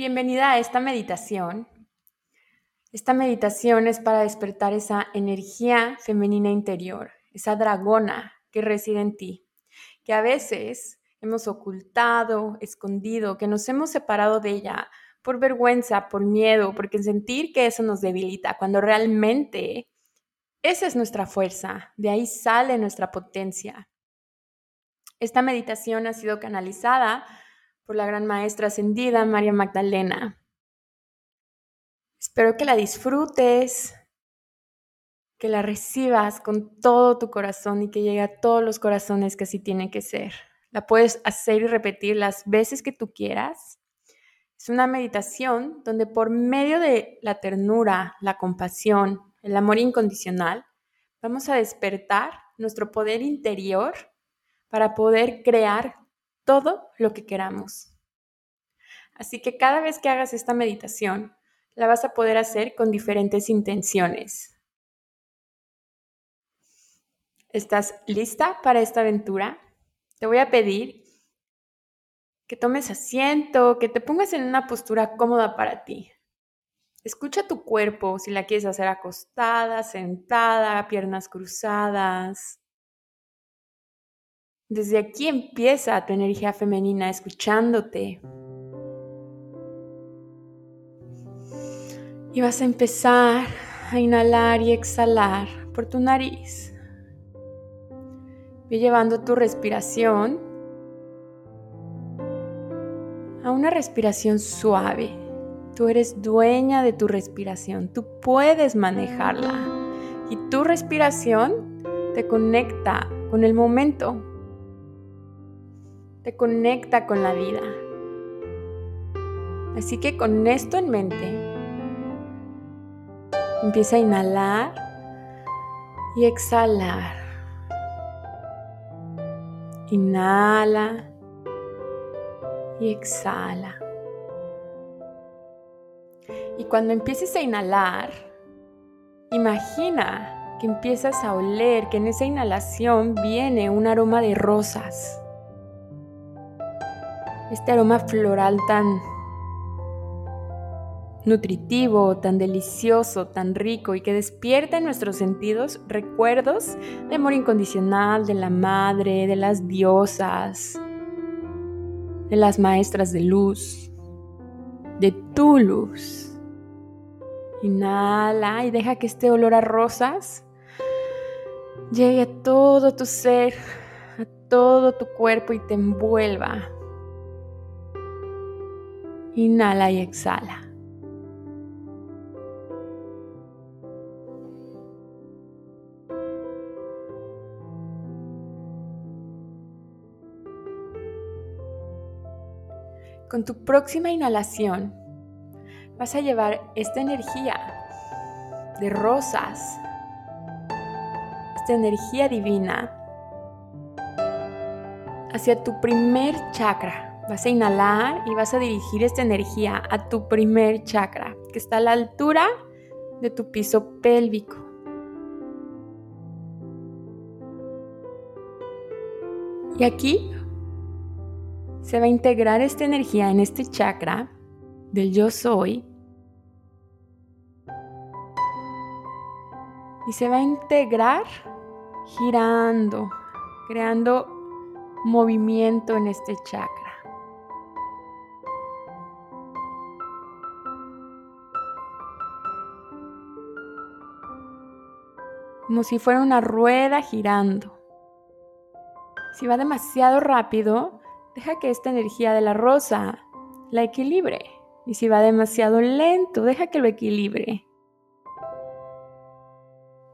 Bienvenida a esta meditación. Esta meditación es para despertar esa energía femenina interior, esa dragona que reside en ti, que a veces hemos ocultado, escondido, que nos hemos separado de ella por vergüenza, por miedo, porque sentir que eso nos debilita, cuando realmente esa es nuestra fuerza, de ahí sale nuestra potencia. Esta meditación ha sido canalizada por la gran maestra ascendida María Magdalena. Espero que la disfrutes, que la recibas con todo tu corazón y que llegue a todos los corazones que así tiene que ser. La puedes hacer y repetir las veces que tú quieras. Es una meditación donde por medio de la ternura, la compasión, el amor incondicional, vamos a despertar nuestro poder interior para poder crear todo lo que queramos. Así que cada vez que hagas esta meditación, la vas a poder hacer con diferentes intenciones. ¿Estás lista para esta aventura? Te voy a pedir que tomes asiento, que te pongas en una postura cómoda para ti. Escucha tu cuerpo si la quieres hacer acostada, sentada, piernas cruzadas. Desde aquí empieza tu energía femenina escuchándote. Y vas a empezar a inhalar y exhalar por tu nariz. Ve llevando tu respiración a una respiración suave. Tú eres dueña de tu respiración, tú puedes manejarla. Y tu respiración te conecta con el momento, conecta con la vida. Así que con esto en mente, empieza a inhalar y exhalar. Inhala y exhala. Y cuando empieces a inhalar, imagina que empiezas a oler, que en esa inhalación viene un aroma de rosas este aroma floral tan nutritivo, tan delicioso, tan rico y que despierta en nuestros sentidos recuerdos de amor incondicional, de la madre, de las diosas, de las maestras de luz, de tu luz. Inhala y deja que este olor a rosas llegue a todo tu ser, a todo tu cuerpo y te envuelva Inhala y exhala. Con tu próxima inhalación vas a llevar esta energía de rosas, esta energía divina hacia tu primer chakra Vas a inhalar y vas a dirigir esta energía a tu primer chakra, que está a la altura de tu piso pélvico. Y aquí se va a integrar esta energía en este chakra del yo soy. Y se va a integrar girando, creando movimiento en este chakra. Como si fuera una rueda girando. Si va demasiado rápido, deja que esta energía de la rosa la equilibre. Y si va demasiado lento, deja que lo equilibre.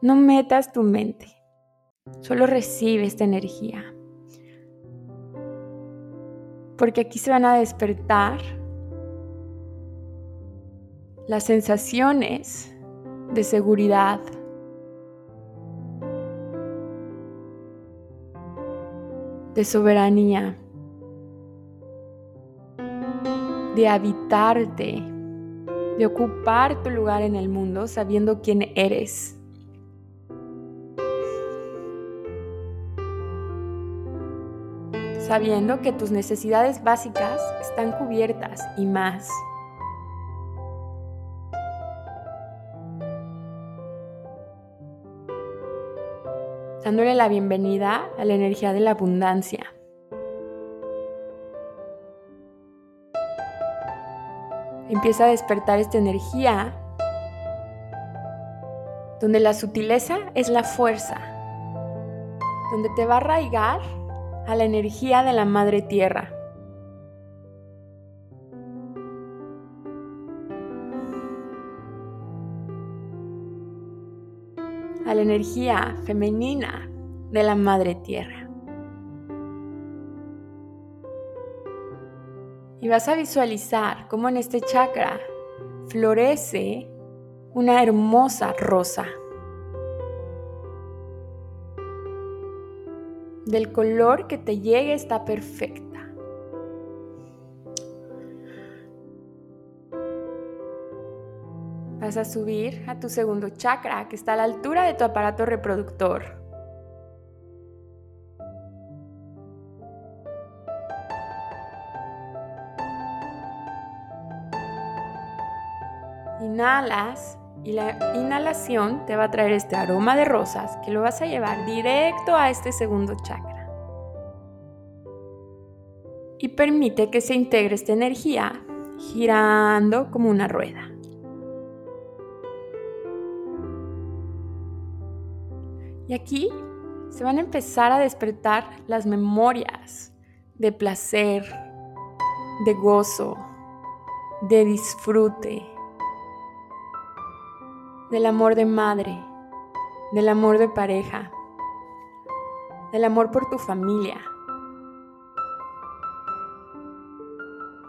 No metas tu mente, solo recibe esta energía. Porque aquí se van a despertar las sensaciones de seguridad. De soberanía, de habitarte, de ocupar tu lugar en el mundo sabiendo quién eres. Sabiendo que tus necesidades básicas están cubiertas y más. Dándole la bienvenida a la energía de la abundancia. Empieza a despertar esta energía donde la sutileza es la fuerza, donde te va a arraigar a la energía de la madre tierra. Energía femenina de la Madre Tierra. Y vas a visualizar cómo en este chakra florece una hermosa rosa. Del color que te llegue está perfecta. A subir a tu segundo chakra, que está a la altura de tu aparato reproductor. Inhalas y la inhalación te va a traer este aroma de rosas que lo vas a llevar directo a este segundo chakra. Y permite que se integre esta energía girando como una rueda. Y aquí se van a empezar a despertar las memorias de placer, de gozo, de disfrute, del amor de madre, del amor de pareja, del amor por tu familia,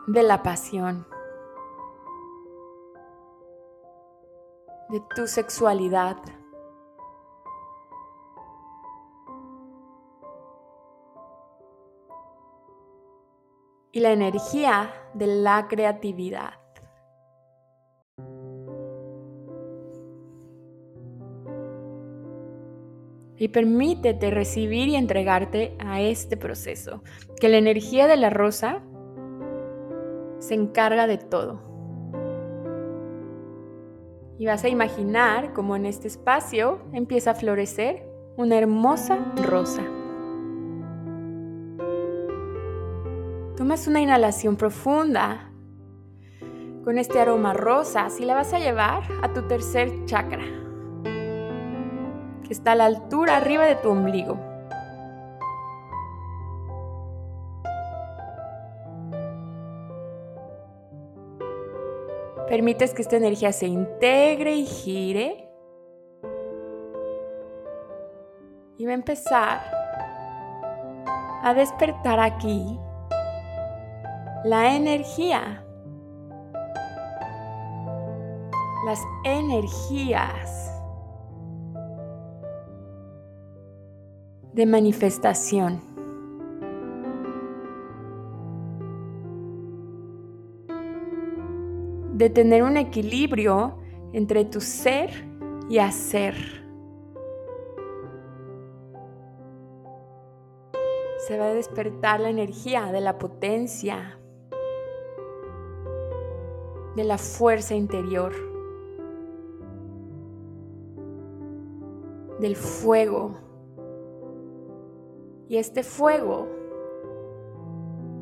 de la pasión, de tu sexualidad. Y la energía de la creatividad. Y permítete recibir y entregarte a este proceso, que la energía de la rosa se encarga de todo. Y vas a imaginar cómo en este espacio empieza a florecer una hermosa rosa. Tomas una inhalación profunda con este aroma rosa, y la vas a llevar a tu tercer chakra, que está a la altura arriba de tu ombligo. Permites que esta energía se integre y gire. Y va a empezar a despertar aquí la energía. Las energías de manifestación. De tener un equilibrio entre tu ser y hacer. Se va a despertar la energía de la potencia, de la fuerza interior, del fuego. Y este fuego,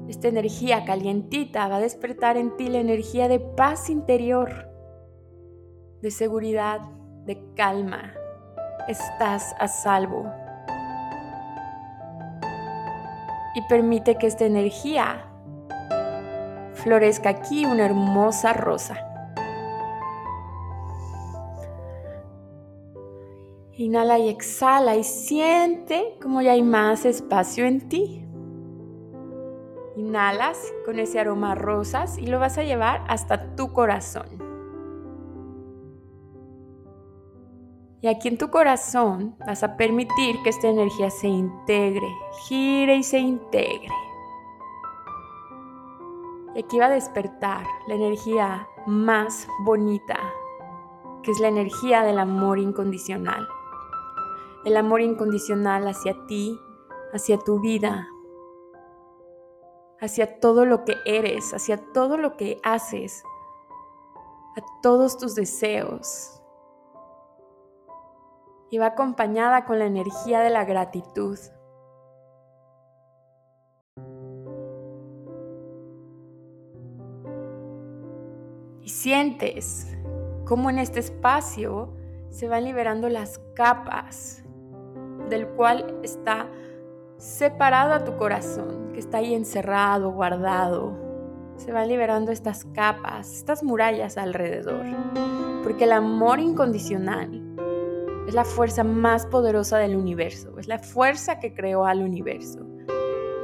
esta energía calientita va a despertar en ti la energía de paz interior, de seguridad, de calma. Estás a salvo. Y permite que esta energía florezca aquí una hermosa rosa. Inhala y exhala y siente como ya hay más espacio en ti. Inhalas con ese aroma rosas y lo vas a llevar hasta tu corazón. Y aquí en tu corazón vas a permitir que esta energía se integre, gire y se integre. Y aquí va a despertar la energía más bonita, que es la energía del amor incondicional. El amor incondicional hacia ti, hacia tu vida, hacia todo lo que eres, hacia todo lo que haces, a todos tus deseos, y va acompañada con la energía de la gratitud. Y sientes cómo en este espacio se van liberando las capas del cual está separado a tu corazón, que está ahí encerrado, guardado. Se van liberando estas capas, estas murallas alrededor. Porque el amor incondicional es la fuerza más poderosa del universo, es la fuerza que creó al universo.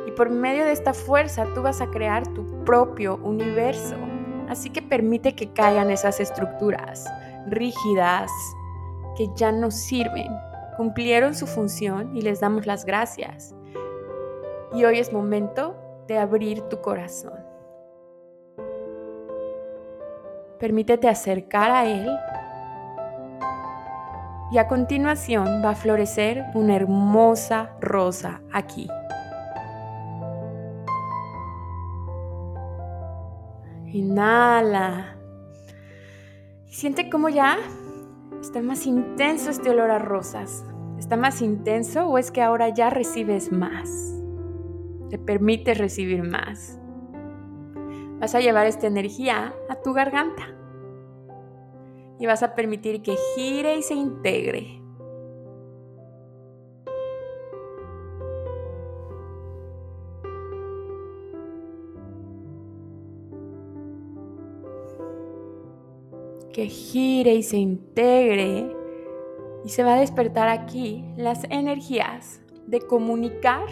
Y por medio de esta fuerza tú vas a crear tu propio universo. Así que permite que caigan esas estructuras rígidas que ya no sirven. Cumplieron su función y les damos las gracias. Y hoy es momento de abrir tu corazón. Permítete acercar a Él y a continuación va a florecer una hermosa rosa aquí. Inhala. Y siente cómo ya está más intenso este olor a rosas. ¿Está más intenso o es que ahora ya recibes más? Te permites recibir más. Vas a llevar esta energía a tu garganta y vas a permitir que gire y se integre. Que gire y se integre y se va a despertar aquí las energías de comunicar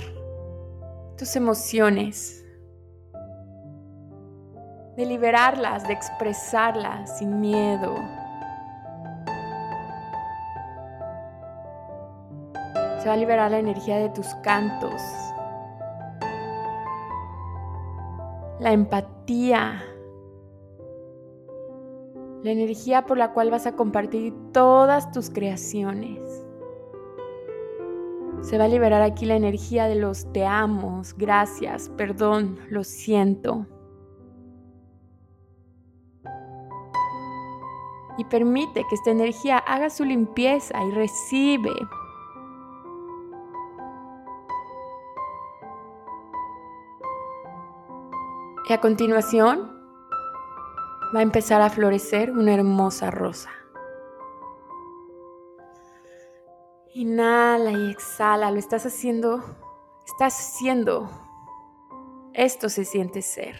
tus emociones, de liberarlas, de expresarlas sin miedo, Se va a liberar la energía de tus cantos. La empatía. La energía por la cual vas a compartir todas tus creaciones. Se va a liberar aquí la energía de los te amos, gracias, perdón, lo siento. Y permite que esta energía haga su limpieza y recibe Y a continuación va a empezar a florecer una hermosa rosa. Inhala y exhala, lo estás haciendo, estás haciendo. Esto se siente ser.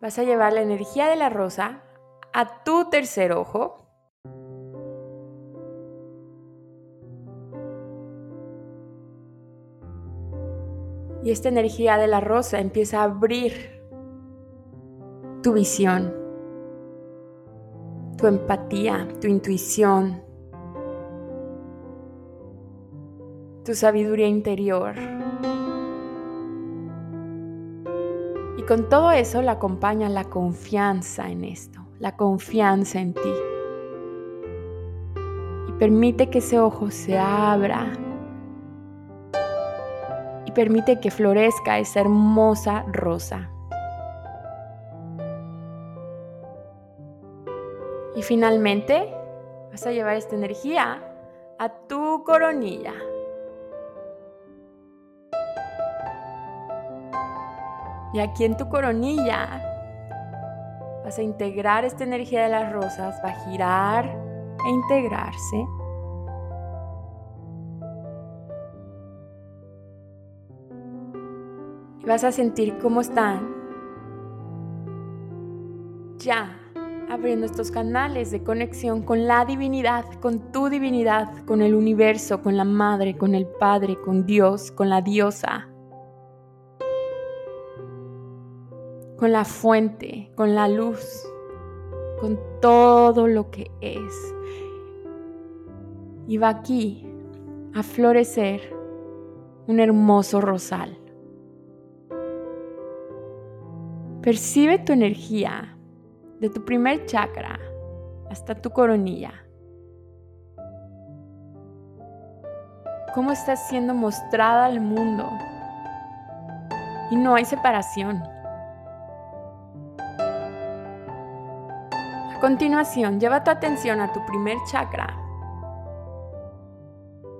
Vas a llevar la energía de la rosa a tu tercer ojo Y esta energía de la rosa empieza a abrir tu visión, tu empatía, tu intuición, tu sabiduría interior. Y con todo eso la acompaña la confianza en esto, la confianza en ti. Y permite que ese ojo se abra permite que florezca esa hermosa rosa. Y finalmente vas a llevar esta energía a tu coronilla. Y aquí en tu coronilla vas a integrar esta energía de las rosas, va a girar e integrarse. vas a sentir cómo están ya abriendo estos canales de conexión con la divinidad, con tu divinidad, con el universo, con la madre, con el padre, con Dios, con la diosa, con la fuente, con la luz, con todo lo que es. Y va aquí a florecer un hermoso rosal. Percibe tu energía de tu primer chakra hasta tu coronilla. Cómo estás siendo mostrada al mundo. Y no hay separación. A continuación, lleva tu atención a tu primer chakra.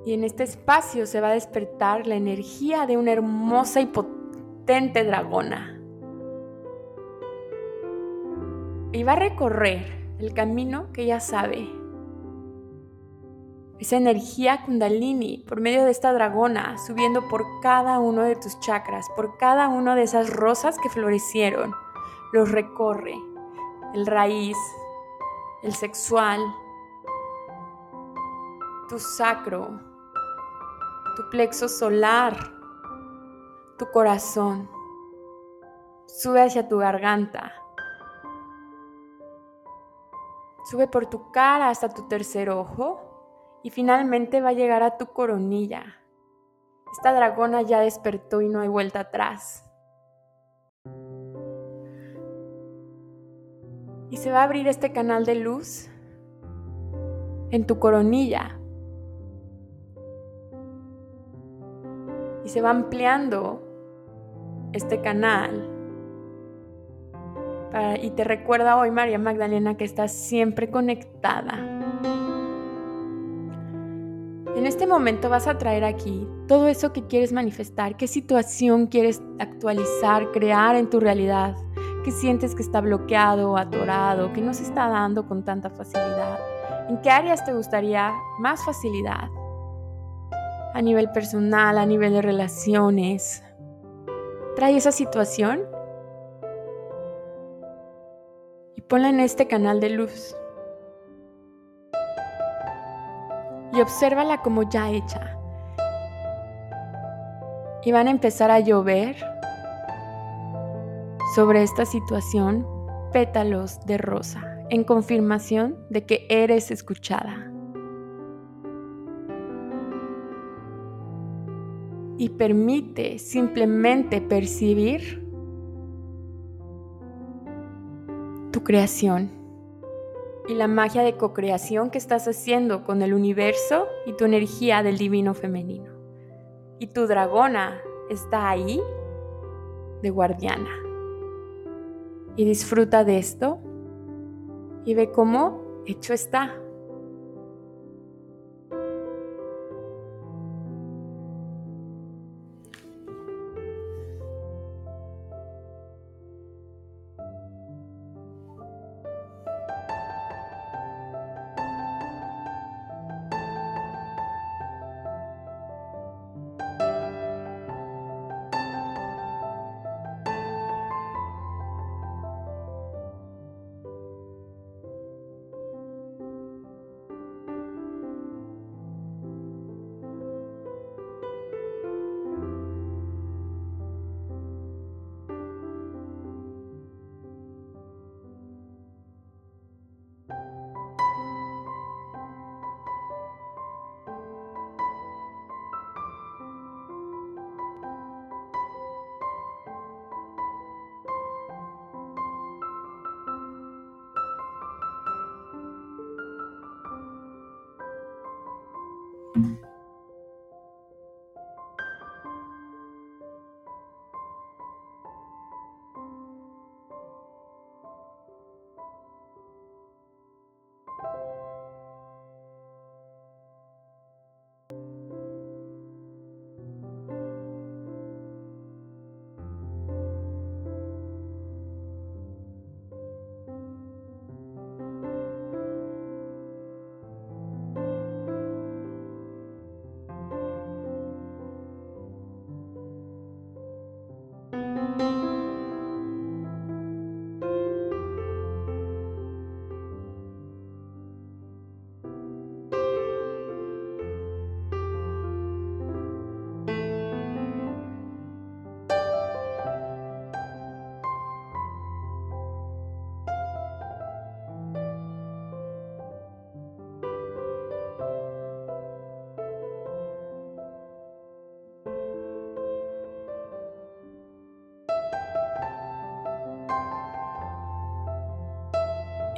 Y en este espacio se va a despertar la energía de una hermosa y potente dragona. Y va a recorrer el camino que ya sabe. Esa energía kundalini por medio de esta dragona subiendo por cada uno de tus chakras, por cada una de esas rosas que florecieron, los recorre. El raíz, el sexual, tu sacro, tu plexo solar, tu corazón. Sube hacia tu garganta, Sube por tu cara hasta tu tercer ojo y finalmente va a llegar a tu coronilla. Esta dragona ya despertó y no hay vuelta atrás. Y se va a abrir este canal de luz en tu coronilla. Y se va ampliando este canal y te recuerda hoy, María Magdalena, que estás siempre conectada. En este momento vas a traer aquí todo eso que quieres manifestar, qué situación quieres actualizar, crear en tu realidad, qué sientes que está bloqueado, atorado, que no se está dando con tanta facilidad. ¿En qué áreas te gustaría más facilidad? A nivel personal, a nivel de relaciones. Trae esa situación Ponla en este canal de luz. Y obsérvala como ya hecha. Y van a empezar a llover sobre esta situación pétalos de rosa en confirmación de que eres escuchada. Y permite simplemente percibir tu creación y la magia de co-creación que estás haciendo con el universo y tu energía del divino femenino. Y tu dragona está ahí de guardiana. Y disfruta de esto y ve cómo hecho está. Mm-hmm.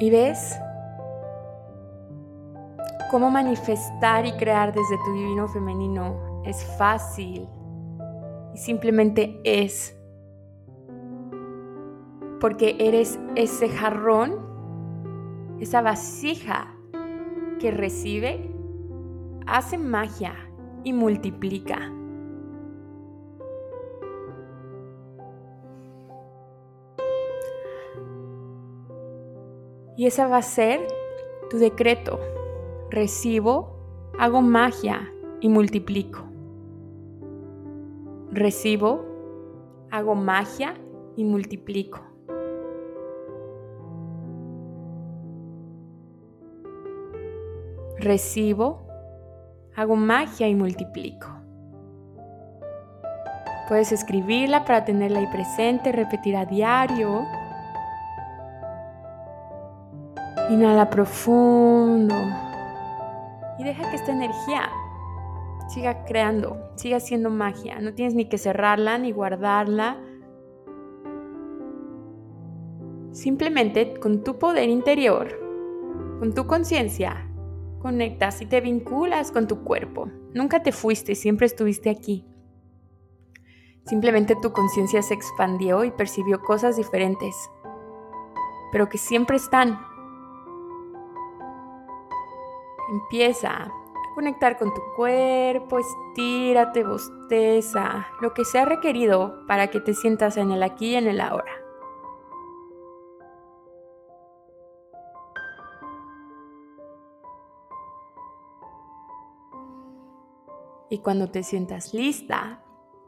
Y ves cómo manifestar y crear desde tu divino femenino es fácil y simplemente es. Porque eres ese jarrón, esa vasija que recibe, hace magia y multiplica. Y esa va a ser tu decreto. Recibo, hago magia y multiplico. Recibo, hago magia y multiplico. Recibo, hago magia y multiplico. Puedes escribirla para tenerla ahí presente, repetir a diario Inhala profundo y deja que esta energía siga creando, siga haciendo magia. No tienes ni que cerrarla ni guardarla. Simplemente con tu poder interior, con tu conciencia, conectas y te vinculas con tu cuerpo. Nunca te fuiste, siempre estuviste aquí. Simplemente tu conciencia se expandió y percibió cosas diferentes, pero que siempre están Empieza a conectar con tu cuerpo, estírate, bosteza, lo que sea requerido para que te sientas en el aquí y en el ahora. Y cuando te sientas lista,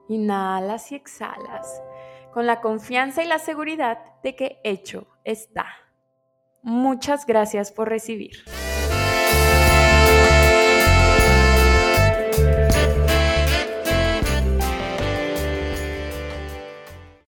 inhalas y exhalas con la confianza y la seguridad de que hecho está. Muchas gracias por recibir.